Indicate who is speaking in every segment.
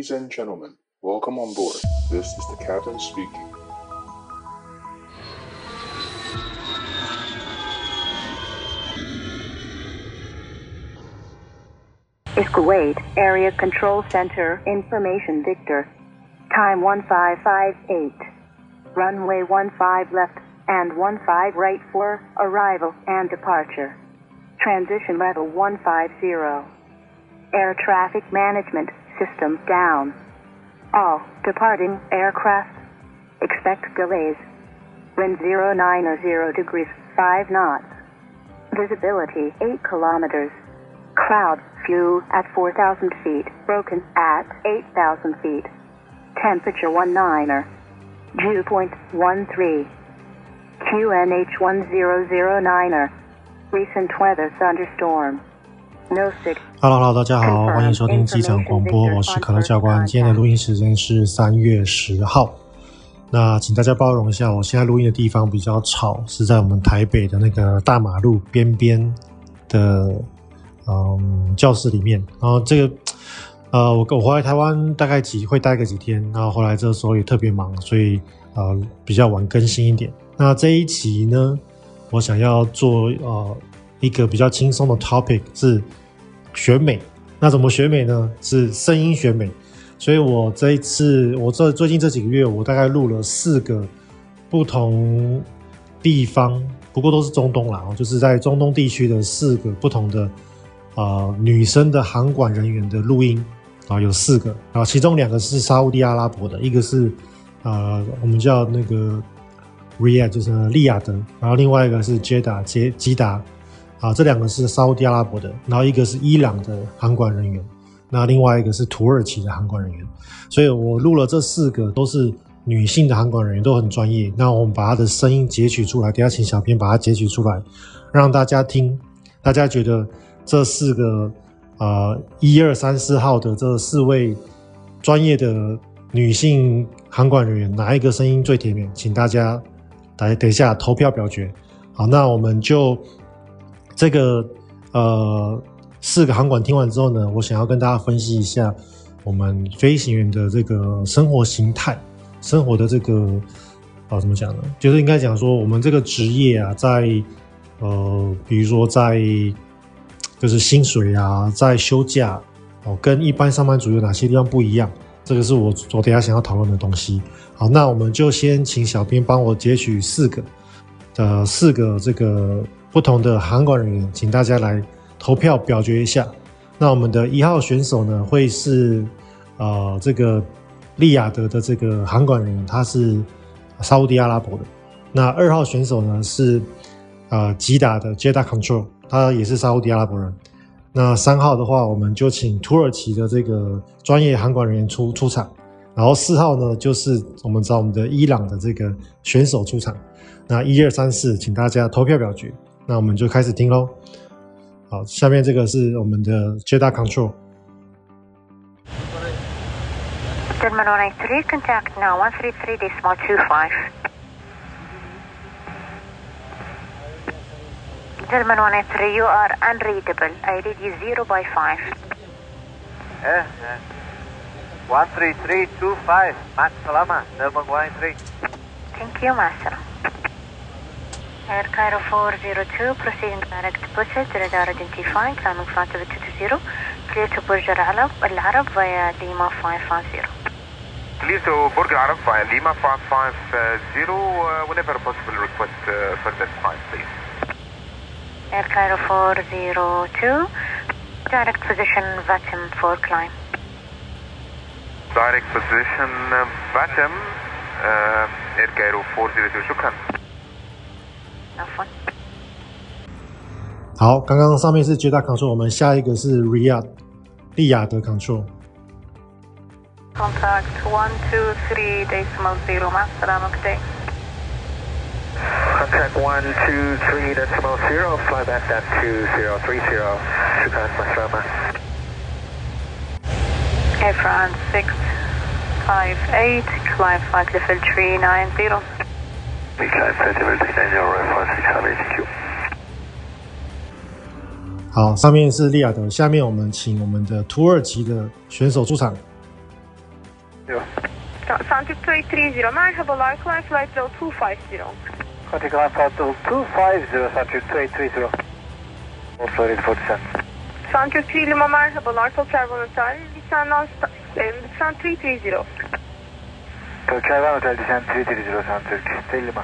Speaker 1: Ladies and gentlemen, welcome on board. This is the captain speaking.
Speaker 2: Kuwait Area Control Center Information Victor. Time 1558. Runway 15 left and 15 right for arrival and departure. Transition level 150. Air traffic management system down. All departing aircraft expect delays. Wind 09 or 0 degrees 5 knots. Visibility 8 kilometers. Cloud few at 4,000 feet, broken at 8,000 feet. Temperature 19er. Dew point 13. QNH 1009er. Recent weather thunderstorm. No sig.
Speaker 3: Hello Hello，大家好，欢迎收听机场广播，我是可乐教官。今天的录音时间是三月十号。那请大家包容一下，我现在录音的地方比较吵，是在我们台北的那个大马路边边的。嗯，教室里面，然后这个，呃，我我回来台湾大概几会待个几天，然后后来这时候也特别忙，所以呃比较晚更新一点。那这一期呢，我想要做呃一个比较轻松的 topic 是选美。那怎么选美呢？是声音选美。所以我这一次，我这最近这几个月，我大概录了四个不同地方，不过都是中东啦，就是在中东地区的四个不同的。呃，女生的航管人员的录音啊，有四个啊，其中两个是沙乌地阿拉伯的，一个是呃，我们叫那个 Riyadh，就是利雅得，然后另外一个是捷达杰吉达啊，这两个是沙乌地阿拉伯的，然后一个是伊朗的航管人员，那另外一个是土耳其的航管人员，所以我录了这四个都是女性的航管人员，都很专业。那我们把她的声音截取出来，等下请小编把它截取出来，让大家听，大家觉得。这四个，啊，一二三四号的这四位专业的女性航管人员，哪一个声音最甜美？请大家来等一下投票表决。好，那我们就这个呃四个航管听完之后呢，我想要跟大家分析一下我们飞行员的这个生活形态，生活的这个啊、怎么讲呢？就是应该讲说我们这个职业啊，在呃，比如说在。就是薪水啊，在休假哦，跟一般上班族有哪些地方不一样？这个是我昨天想要讨论的东西。好，那我们就先请小编帮我截取四个的四个这个不同的航管人员，请大家来投票表决一下。那我们的一号选手呢，会是呃这个利雅得的这个航管人员，他是沙乌地阿拉伯的。那二号选手呢是呃吉达的 Jeda Control。他也是沙乌地阿拉伯人。那三号的话，我们就请土耳其的这个专业航管人员出出场。然后四号呢，就是我们找我们的伊朗的这个选手出场。那一二三四，请大家投票表决。那我们就开始听喽。好，下面这个是我们的 Jeddah
Speaker 2: Control。Gentlemen 183, you are unreadable. I read you 0 by 5.
Speaker 4: Eh, eh. 13325, Max Salama, Gentlemen 183.
Speaker 2: Thank you, Master. Air Cairo 402, proceeding direct deposit, radar identifying, climbing flight of 220, clear to Burj Al Arab via Lima 550.
Speaker 5: Clear to Burj Al Arab via Lima 550, uh, whenever possible request uh, further time, please.
Speaker 2: Air Cairo 402, direct position VATM for climb.
Speaker 5: Direct position VATM, uh, Air Cairo 402, شكرا.
Speaker 2: telepon.
Speaker 3: 好，刚刚上面是 Jeddah Control，我们下一个是 Riyadh 利雅得 Control。
Speaker 2: Contact one two three decimal zero, Master Day.
Speaker 4: Contact one two three decimal zero, flyback that two zero three zero, Shukran Masrama.
Speaker 2: Air France six five
Speaker 4: eight, climb flight level three nine zero.
Speaker 3: 好，上面是利雅得，下面我们请我们的土耳其的选手出场。
Speaker 6: Santik 230 merhabalar climb flight level 250
Speaker 4: Contact climb flight level 250 Santik 230 Also ready for descent
Speaker 6: Santik 3 Lima merhabalar Tokyo Hotel Descendant e, lütfen 330
Speaker 4: Tokyo Airvan Hotel descent 330 Santik 3 Lima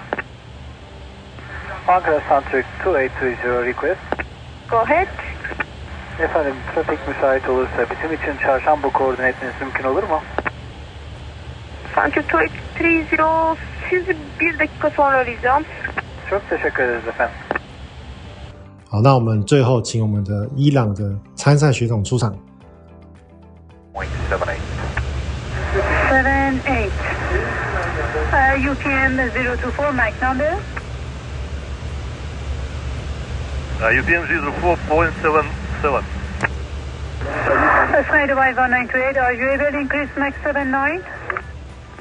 Speaker 4: Ankara Santik 2830 request
Speaker 6: Go ahead
Speaker 4: Efendim trafik müsait olursa bizim için çarşamba koordine etmeniz mümkün olur mu?
Speaker 6: Santik 230 sizi bir dakika sonra arayacağım
Speaker 4: Çok teşekkür ederiz efendim.
Speaker 3: 好，那我们最后请我们的伊朗的参赛学长出
Speaker 5: 场。
Speaker 2: you can uh, 024 Mike number?
Speaker 7: Uh, UTM 04.77.
Speaker 2: Flight by 1928, are you able to increase max 79?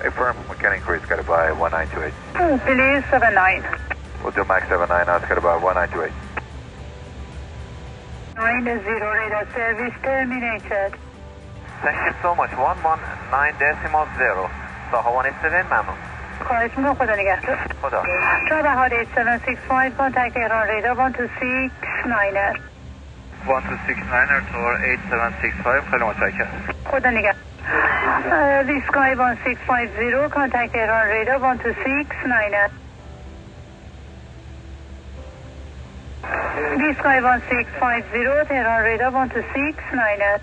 Speaker 5: Affirm, we can increase, got it by 1928.
Speaker 2: Oh, hmm, please, 79.
Speaker 5: We'll do max 79, now it's got it by 1928.
Speaker 2: 90 radar service terminated.
Speaker 8: Thank you so much. 119 decimal zero. Saha 1 memnun.
Speaker 2: خواهش می‌کنم خدا نگهدار.
Speaker 8: خدا.
Speaker 2: چهار بهار 876 کانتکت ایران ریدا
Speaker 7: 1269 1269 or 8765 خیلی متشکرم.
Speaker 2: خدا نگهدار. ویسکای 1650 contact ایران ریدا 1269 ویسکای 1650 تهران ریدا 1269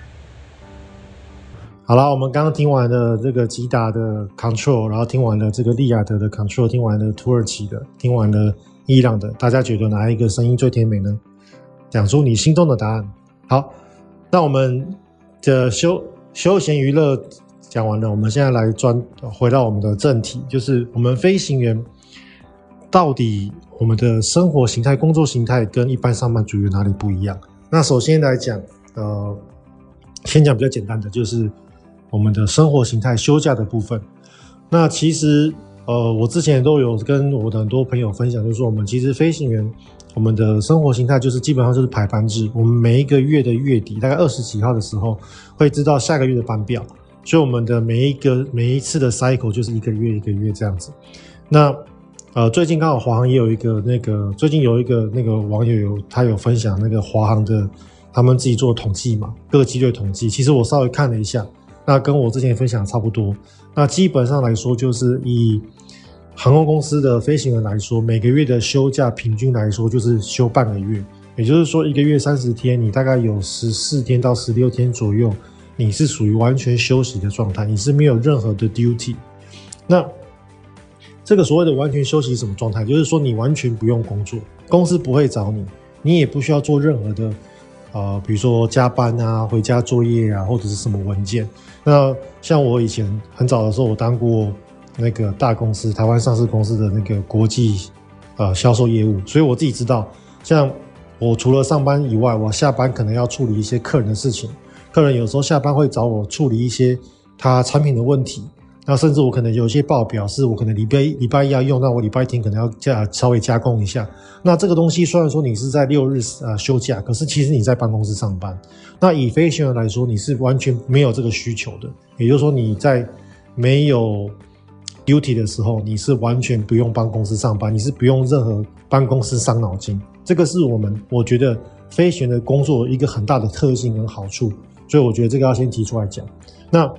Speaker 3: 好了，我们刚刚听完了这个吉达的 control，然后听完了这个利雅得的 control，听完了土耳其的，听完了伊朗的，大家觉得哪一个声音最甜美呢？讲出你心中的答案。好，那我们的休休闲娱乐讲完了，我们现在来转回到我们的正题，就是我们飞行员到底我们的生活形态、工作形态跟一般上班族有哪里不一样？那首先来讲，呃，先讲比较简单的，就是。我们的生活形态、休假的部分，那其实呃，我之前都有跟我的很多朋友分享，就是说我们其实飞行员，我们的生活形态就是基本上就是排班制。我们每一个月的月底，大概二十几号的时候，会知道下个月的班表，所以我们的每一个每一次的 cycle 就是一个月一个月这样子。那呃，最近刚好华航也有一个那个，最近有一个那个网友有他有分享那个华航的他们自己做统计嘛，各机队统计，其实我稍微看了一下。那跟我之前分享差不多。那基本上来说，就是以航空公司的飞行员来说，每个月的休假平均来说就是休半个月。也就是说，一个月三十天，你大概有十四天到十六天左右，你是属于完全休息的状态，你是没有任何的 duty。那这个所谓的完全休息什么状态？就是说你完全不用工作，公司不会找你，你也不需要做任何的。呃，比如说加班啊，回家作业啊，或者是什么文件。那像我以前很早的时候，我当过那个大公司，台湾上市公司的那个国际呃销售业务，所以我自己知道，像我除了上班以外，我下班可能要处理一些客人的事情。客人有时候下班会找我处理一些他产品的问题。那甚至我可能有些报表是我可能礼拜礼拜一要用，那我礼拜天可能要加稍微加工一下。那这个东西虽然说你是在六日啊休假，可是其实你在办公室上班。那以飞行员来说，你是完全没有这个需求的。也就是说你在没有 duty 的时候，你是完全不用帮公司上班，你是不用任何办公室伤脑筋。这个是我们我觉得飞行员的工作一个很大的特性跟好处，所以我觉得这个要先提出来讲。那。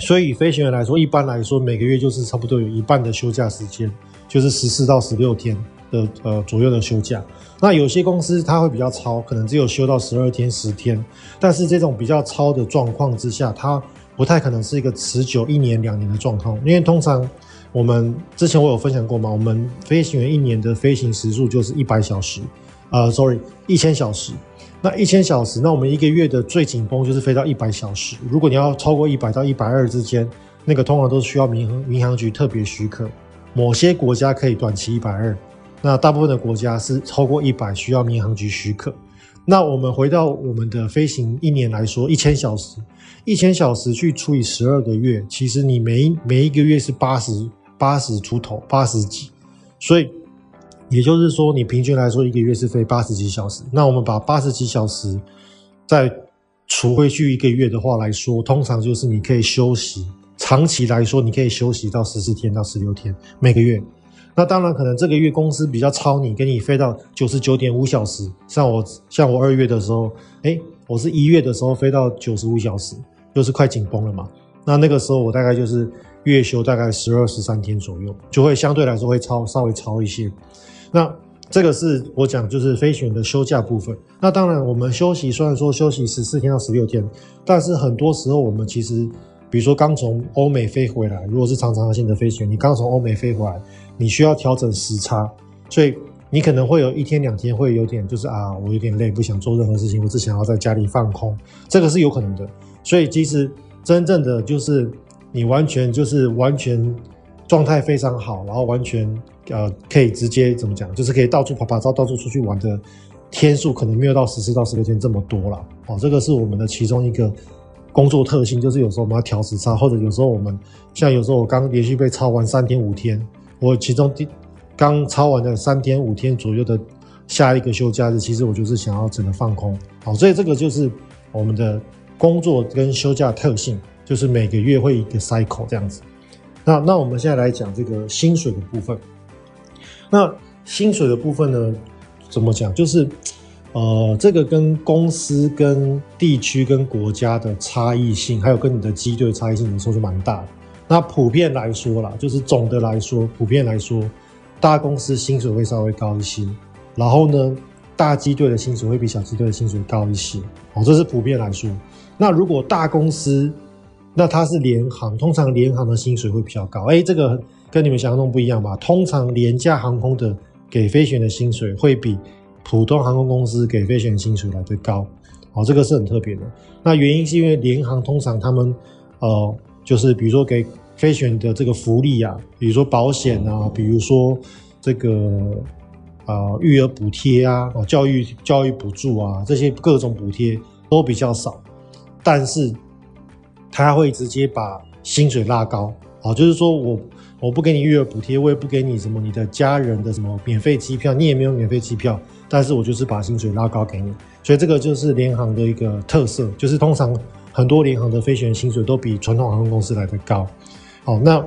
Speaker 3: 所以，飞行员来说，一般来说，每个月就是差不多有一半的休假时间，就是十四到十六天的呃左右的休假。那有些公司它会比较超，可能只有休到十二天、十天。但是这种比较超的状况之下，它不太可能是一个持久一年、两年的状况。因为通常我们之前我有分享过嘛，我们飞行员一年的飞行时数就是一百小时，呃，sorry，一千小时。那一千小时，那我们一个月的最紧绷就是飞到一百小时。如果你要超过一百到一百二之间，那个通常都是需要民航民航局特别许可。某些国家可以短期一百二，那大部分的国家是超过一百需要民航局许可。那我们回到我们的飞行一年来说，一千小时，一千小时去除以十二个月，其实你每每一个月是八十八十出头，八十几，所以。也就是说，你平均来说一个月是飞八十几小时。那我们把八十几小时再除回去一个月的话来说，通常就是你可以休息长期来说，你可以休息到十四天到十六天每个月。那当然，可能这个月公司比较超你，给你飞到九十九点五小时。像我，像我二月的时候，哎，我是一月的时候飞到九十五小时，就是快紧绷了嘛。那那个时候我大概就是月休大概十二十三天左右，就会相对来说会超稍微超一些。那这个是我讲就是飞行员的休假部分。那当然，我们休息虽然说休息十四天到十六天，但是很多时候我们其实，比如说刚从欧美飞回来，如果是长长航线的飞行员，你刚从欧美飞回来。你需要调整时差，所以你可能会有一天两天会有点就是啊，我有点累，不想做任何事情，我只想要在家里放空，这个是有可能的。所以其实真正的就是你完全就是完全状态非常好，然后完全呃可以直接怎么讲，就是可以到处趴趴走，到处出去玩的天数可能没有到十四到十六天这么多了。哦，这个是我们的其中一个工作特性，就是有时候我们要调时差，或者有时候我们像有时候我刚连续被超完三天五天。我其中第刚超完的三天五天左右的下一个休假日，其实我就是想要整个放空，好，所以这个就是我们的工作跟休假特性，就是每个月会一个 cycle 这样子。那那我们现在来讲这个薪水的部分。那薪水的部分呢，怎么讲？就是呃，这个跟公司、跟地区、跟国家的差异性，还有跟你的机队差异性，有时候是蛮大。那普遍来说啦，就是总的来说，普遍来说，大公司薪水会稍微高一些，然后呢，大机队的薪水会比小机队的薪水高一些，哦，这是普遍来说。那如果大公司，那它是联航，通常联航的薪水会比较高。哎，这个跟你们想象中不一样吧？通常廉价航空的给飞行员的薪水会比普通航空公司给飞行员薪水来得高，哦，这个是很特别的。那原因是因为联航通常他们，呃，就是比如说给飞行员的这个福利啊，比如说保险啊，比如说这个啊、呃、育儿补贴啊，哦教育教育补助啊，这些各种补贴都比较少，但是他会直接把薪水拉高，哦，就是说我我不给你育儿补贴，我也不给你什么你的家人的什么免费机票，你也没有免费机票，但是我就是把薪水拉高给你，所以这个就是联航的一个特色，就是通常很多联航的飞行员薪水都比传统航空公司来的高。好，那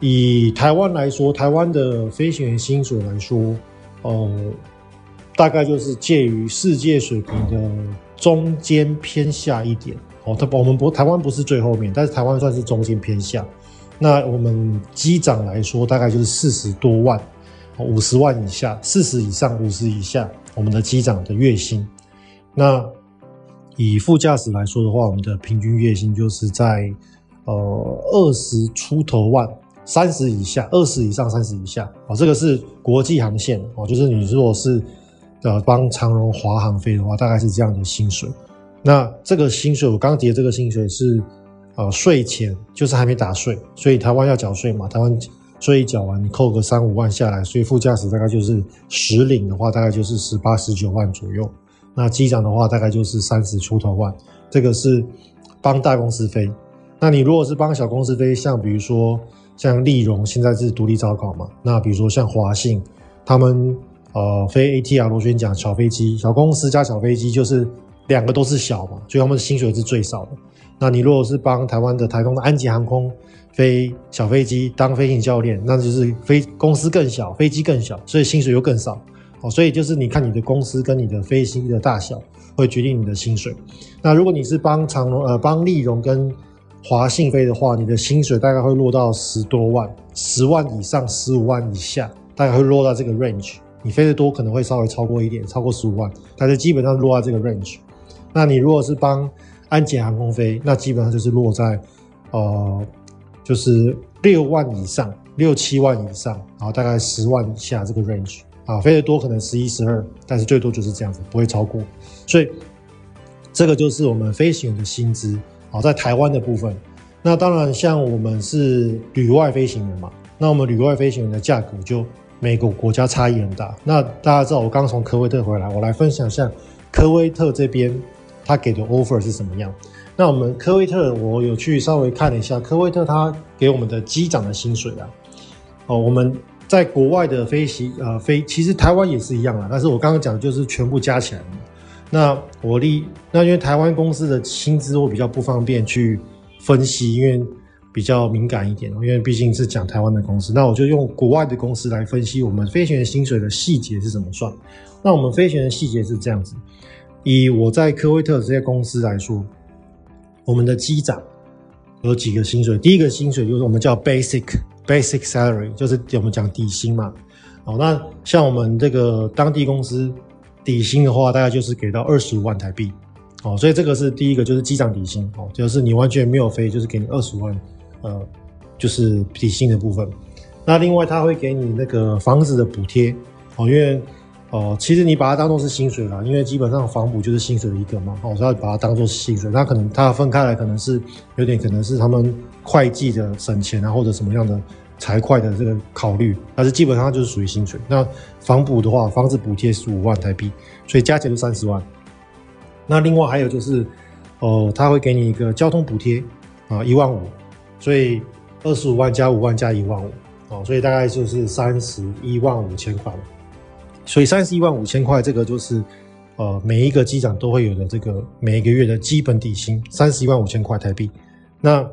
Speaker 3: 以台湾来说，台湾的飞行员薪水来说，呃，大概就是介于世界水平的中间偏下一点。哦，它我们不台湾不是最后面，但是台湾算是中间偏下。那我们机长来说，大概就是四十多万，五十万以下，四十以上，五十以下，我们的机长的月薪。那以副驾驶来说的话，我们的平均月薪就是在。呃，二十出头万，三十以下，二十以上，三十以下，哦，这个是国际航线哦，就是你如果是呃帮长荣、华航飞的话，大概是这样的薪水。那这个薪水，我刚提的这个薪水是呃税前，就是还没打税，所以台湾要缴税嘛，台湾税一缴完，你扣个三五万下来，所以副驾驶大概就是实领的话，大概就是十八十九万左右。那机长的话，大概就是三十出头万，这个是帮大公司飞。那你如果是帮小公司飞，像比如说像立荣现在是独立招考嘛，那比如说像华信，他们呃飞 ATR 螺旋桨小飞机，小公司加小飞机就是两个都是小嘛，所以他们的薪水是最少的。那你如果是帮台湾的台东的安吉航空飞小飞机当飞行教练，那就是飞公司更小，飞机更小，所以薪水又更少。哦，所以就是你看你的公司跟你的飞机的大小会决定你的薪水。那如果你是帮长荣呃帮立荣跟华信飞的话，你的薪水大概会落到十多万，十万以上，十五万以下，大概会落到这个 range。你飞得多，可能会稍微超过一点，超过十五万，但是基本上落在这个 range。那你如果是帮安检航空飞，那基本上就是落在呃，就是六万以上，六七万以上，然后大概十万以下这个 range 啊，飞得多可能十一、十二，但是最多就是这样子，不会超过。所以这个就是我们飞行员的薪资。啊，在台湾的部分，那当然像我们是旅外飞行员嘛，那我们旅外飞行员的价格就每个国家差异很大。那大家知道我刚从科威特回来，我来分享一下科威特这边他给的 offer 是什么样。那我们科威特，我有去稍微看了一下，科威特他给我们的机长的薪水啊，哦，我们在国外的飞行呃飞，其实台湾也是一样啊，但是我刚刚讲的就是全部加起来。那我立，那因为台湾公司的薪资我比较不方便去分析，因为比较敏感一点，因为毕竟是讲台湾的公司。那我就用国外的公司来分析我们飞行员薪水的细节是怎么算。那我们飞行员的细节是这样子：以我在科威特这些公司来说，我们的机长有几个薪水。第一个薪水就是我们叫 basic basic salary，就是我们讲底薪嘛。哦，那像我们这个当地公司底薪的话，大概就是给到二十五万台币。哦，所以这个是第一个，就是机长底薪。哦，就是你完全没有飞，就是给你二十万。呃，就是底薪的部分。那另外他会给你那个房子的补贴哦，因为哦、其实你把它当做是薪水啦，因为基本上房补就是薪水的一个嘛，哦，所以把它当做是薪水。那可能它分开来，可能是有点可能是他们会计的省钱啊，或者什么样的财会的这个考虑，但是基本上就是属于薪水。那房补的话，房子补贴十五万台币，所以加起来就三十万。那另外还有就是，哦、他会给你一个交通补贴啊，一万五。所以二十五万加五万加一万五，哦，所以大概就是三十一万五千块。所以三十一万五千块，这个就是呃每一个机长都会有的这个每一个月的基本底薪，三十一万五千块台币。那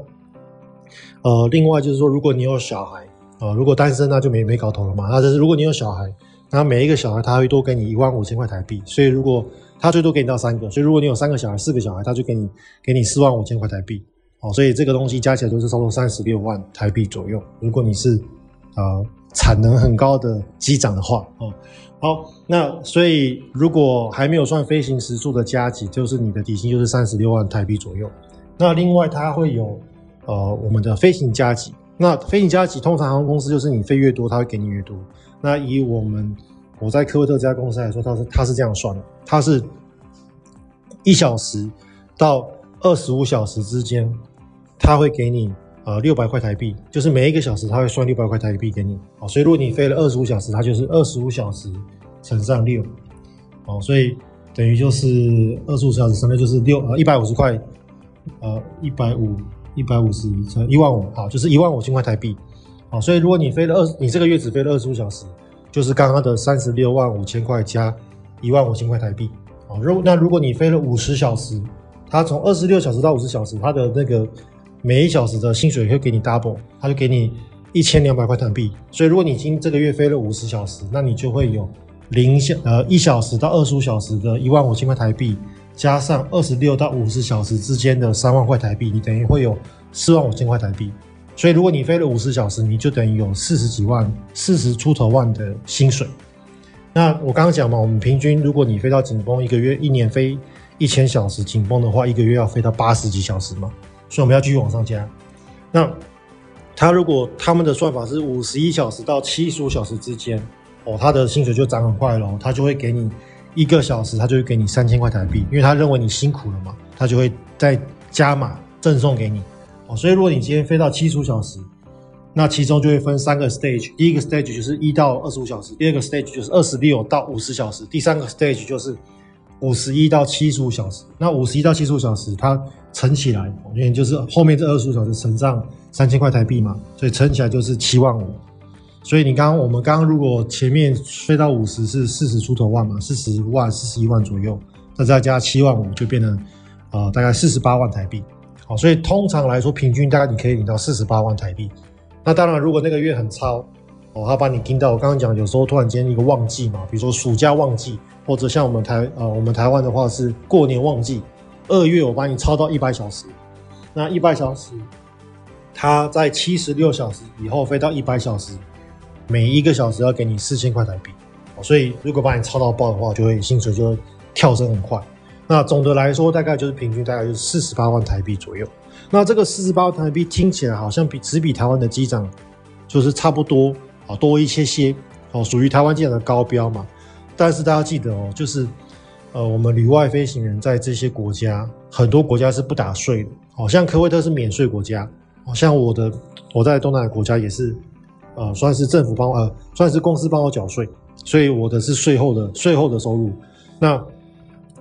Speaker 3: 呃另外就是说，如果你有小孩，呃如果单身那就没没搞头了嘛。那就是如果你有小孩，那每一个小孩他会多给你一万五千块台币。所以如果他最多给你到三个，所以如果你有三个小孩、四个小孩，他就给你给你四万五千块台币。哦，所以这个东西加起来就是差不多三十六万台币左右。如果你是呃产能很高的机长的话，哦，好，那所以如果还没有算飞行时速的加急，就是你的底薪就是三十六万台币左右。那另外它会有呃我们的飞行加急，那飞行加急通常航空公司就是你飞越多，它会给你越多。那以我们我在科威特这家公司来说，它是它是这样算的，它是一小时到二十五小时之间。他会给你呃六百块台币，就是每一个小时他会算六百块台币给你，哦，所以如果你飞了二十五小时，它就是二十五小时乘上六，哦，所以等于就是二十五小时乘上就是六呃一百五十块，呃一百五一百五十乘一万五，好，就是一万五千块台币，好，所以如果你飞了二，你这个月只飞了二十五小时，就是刚刚的三十六万五千块加一万五千块台币，好，如那如果你飞了五十小时，它从二十六小时到五十小时，它的那个。每一小时的薪水会给你 double，他就给你一千两百块台币。所以如果你今这个月飞了五十小时，那你就会有零小呃一小时到二十五小时的一万五千块台币，加上二十六到五十小时之间的三万块台币，你等于会有四万五千块台币。所以如果你飞了五十小时，你就等于有四十几万、四十出头万的薪水。那我刚刚讲嘛，我们平均如果你飞到紧绷，一个月一年飞一千小时紧绷的话，一个月要飞到八十几小时嘛。所以我们要继续往上加。那他如果他们的算法是五十一小时到七十五小时之间，哦，他的薪水就涨很快了，他就会给你一个小时，他就会给你三千块台币，因为他认为你辛苦了嘛，他就会再加码赠送给你。哦，所以如果你今天飞到七十五小时，那其中就会分三个 stage，第一个 stage 就是一到二十五小时，第二个 stage 就是二十六到五十小时，第三个 stage 就是五十一到七十五小时。那五十一到七十五小时，它乘起来，因为就是后面这二十五小时乘上三千块台币嘛，所以乘起来就是七万五。所以你刚刚我们刚刚如果前面飞到五十是四十出头万嘛，四十万、四十一万左右，那再加七万五就变成呃大概四十八万台币。好，所以通常来说平均大概你可以领到四十八万台币。那当然如果那个月很超哦，他把你盯到我刚刚讲，有时候突然间一个旺季嘛，比如说暑假旺季，或者像我们台呃我们台湾的话是过年旺季。二月我帮你超到一百小时，那一百小时，它在七十六小时以后飞到一百小时，每一个小时要给你四千块台币，所以如果把你超到爆的话，就会薪水就会跳升很快。那总的来说，大概就是平均大概就是四十八万台币左右。那这个四十八万台币听起来好像比只比台湾的机长就是差不多啊，多一些些哦，属于台湾机长的高标嘛。但是大家记得哦，就是。呃，我们旅外飞行员在这些国家，很多国家是不打税的。好像科威特是免税国家，好像我的我在东南亚国家也是，呃，算是政府帮呃，算是公司帮我缴税，所以我的是税后的税后的收入。那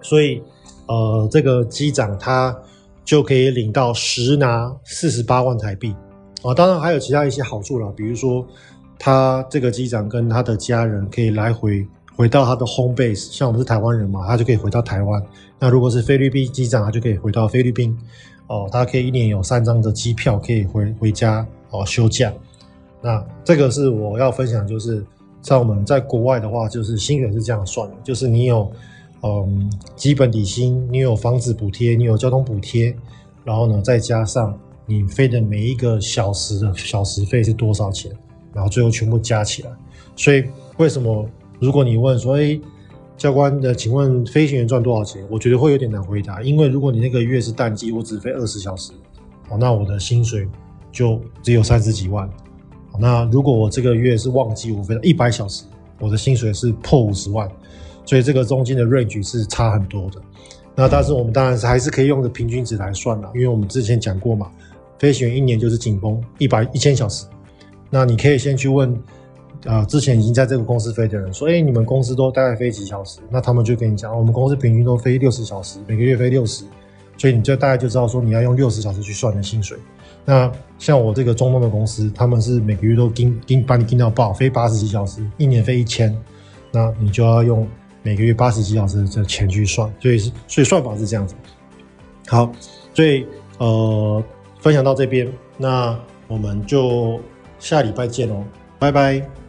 Speaker 3: 所以呃，这个机长他就可以领到实拿四十八万台币啊。当然还有其他一些好处啦，比如说他这个机长跟他的家人可以来回。回到他的 home base，像我们是台湾人嘛，他就可以回到台湾。那如果是菲律宾机长，他就可以回到菲律宾。哦，他可以一年有三张的机票可以回回家哦休假。那这个是我要分享，就是像我们在国外的话，就是薪水是这样算的，就是你有嗯基本底薪，你有房子补贴，你有交通补贴，然后呢再加上你飞的每一个小时的小时费是多少钱，然后最后全部加起来。所以为什么如果你问说，哎，教官的，请问飞行员赚多少钱？我觉得会有点难回答，因为如果你那个月是淡季，我只飞二十小时，哦，那我的薪水就只有三十几万。那如果我这个月是旺季，我飞了一百小时，我的薪水是破五十万，所以这个中间的 range 是差很多的。那但是我们当然是还是可以用个平均值来算啦，因为我们之前讲过嘛，飞行员一年就是紧绷一百一千小时。那你可以先去问。呃，之前已经在这个公司飞的人说，哎，你们公司都大概飞几小时？那他们就跟你讲，我们公司平均都飞六十小时，每个月飞六十，所以你就大概就知道说，你要用六十小时去算你的薪水。那像我这个中东的公司，他们是每个月都盯盯把你盯到爆，飞八十几小时，一年飞一千，那你就要用每个月八十几小时的钱去算，所以是所以算法是这样子。好，所以呃，分享到这边，那我们就下礼拜见哦，拜拜。